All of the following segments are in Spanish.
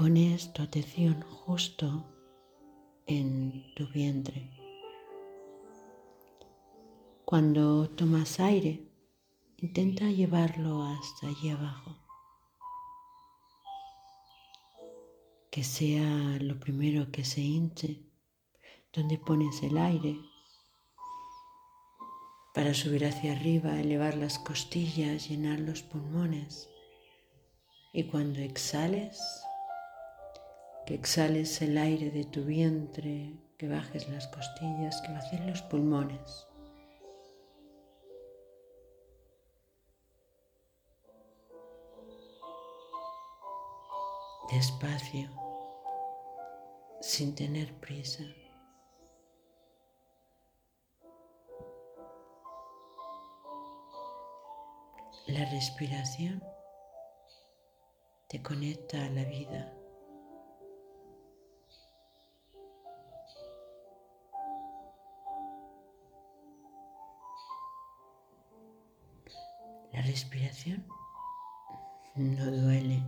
pones tu atención justo en tu vientre. Cuando tomas aire, intenta llevarlo hasta allí abajo. Que sea lo primero que se hinche, donde pones el aire, para subir hacia arriba, elevar las costillas, llenar los pulmones. Y cuando exhales, que exhales el aire de tu vientre, que bajes las costillas, que vacíes los pulmones. Despacio, sin tener prisa. La respiración te conecta a la vida. La respiración no duele.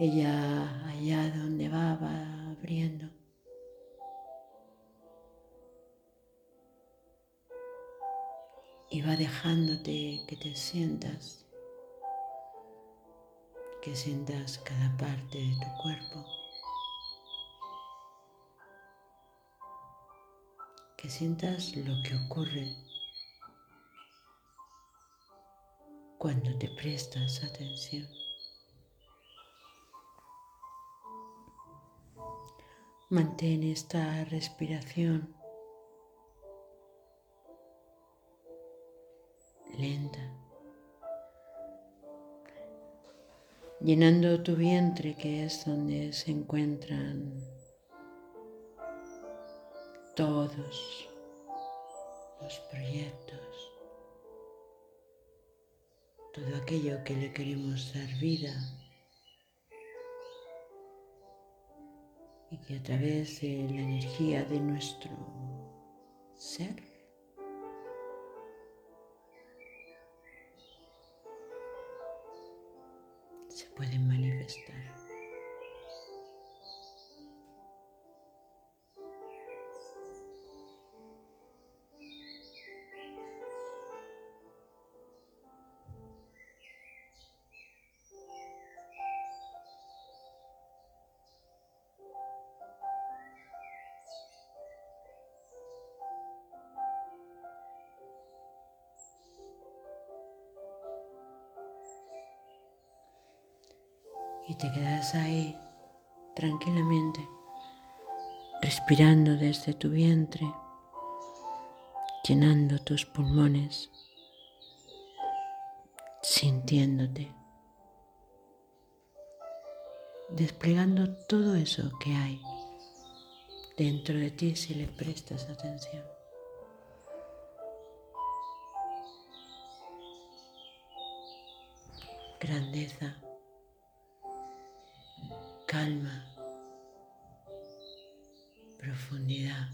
Ella allá donde va va abriendo. Y va dejándote que te sientas, que sientas cada parte de tu cuerpo, que sientas lo que ocurre cuando te prestas atención. Mantén esta respiración lenta, llenando tu vientre que es donde se encuentran todos los proyectos, todo aquello que le queremos dar vida y que a través de la energía de nuestro ser se pueden manifestar. Y te quedas ahí tranquilamente, respirando desde tu vientre, llenando tus pulmones, sintiéndote, desplegando todo eso que hay dentro de ti si le prestas atención. Grandeza calma, profundidad.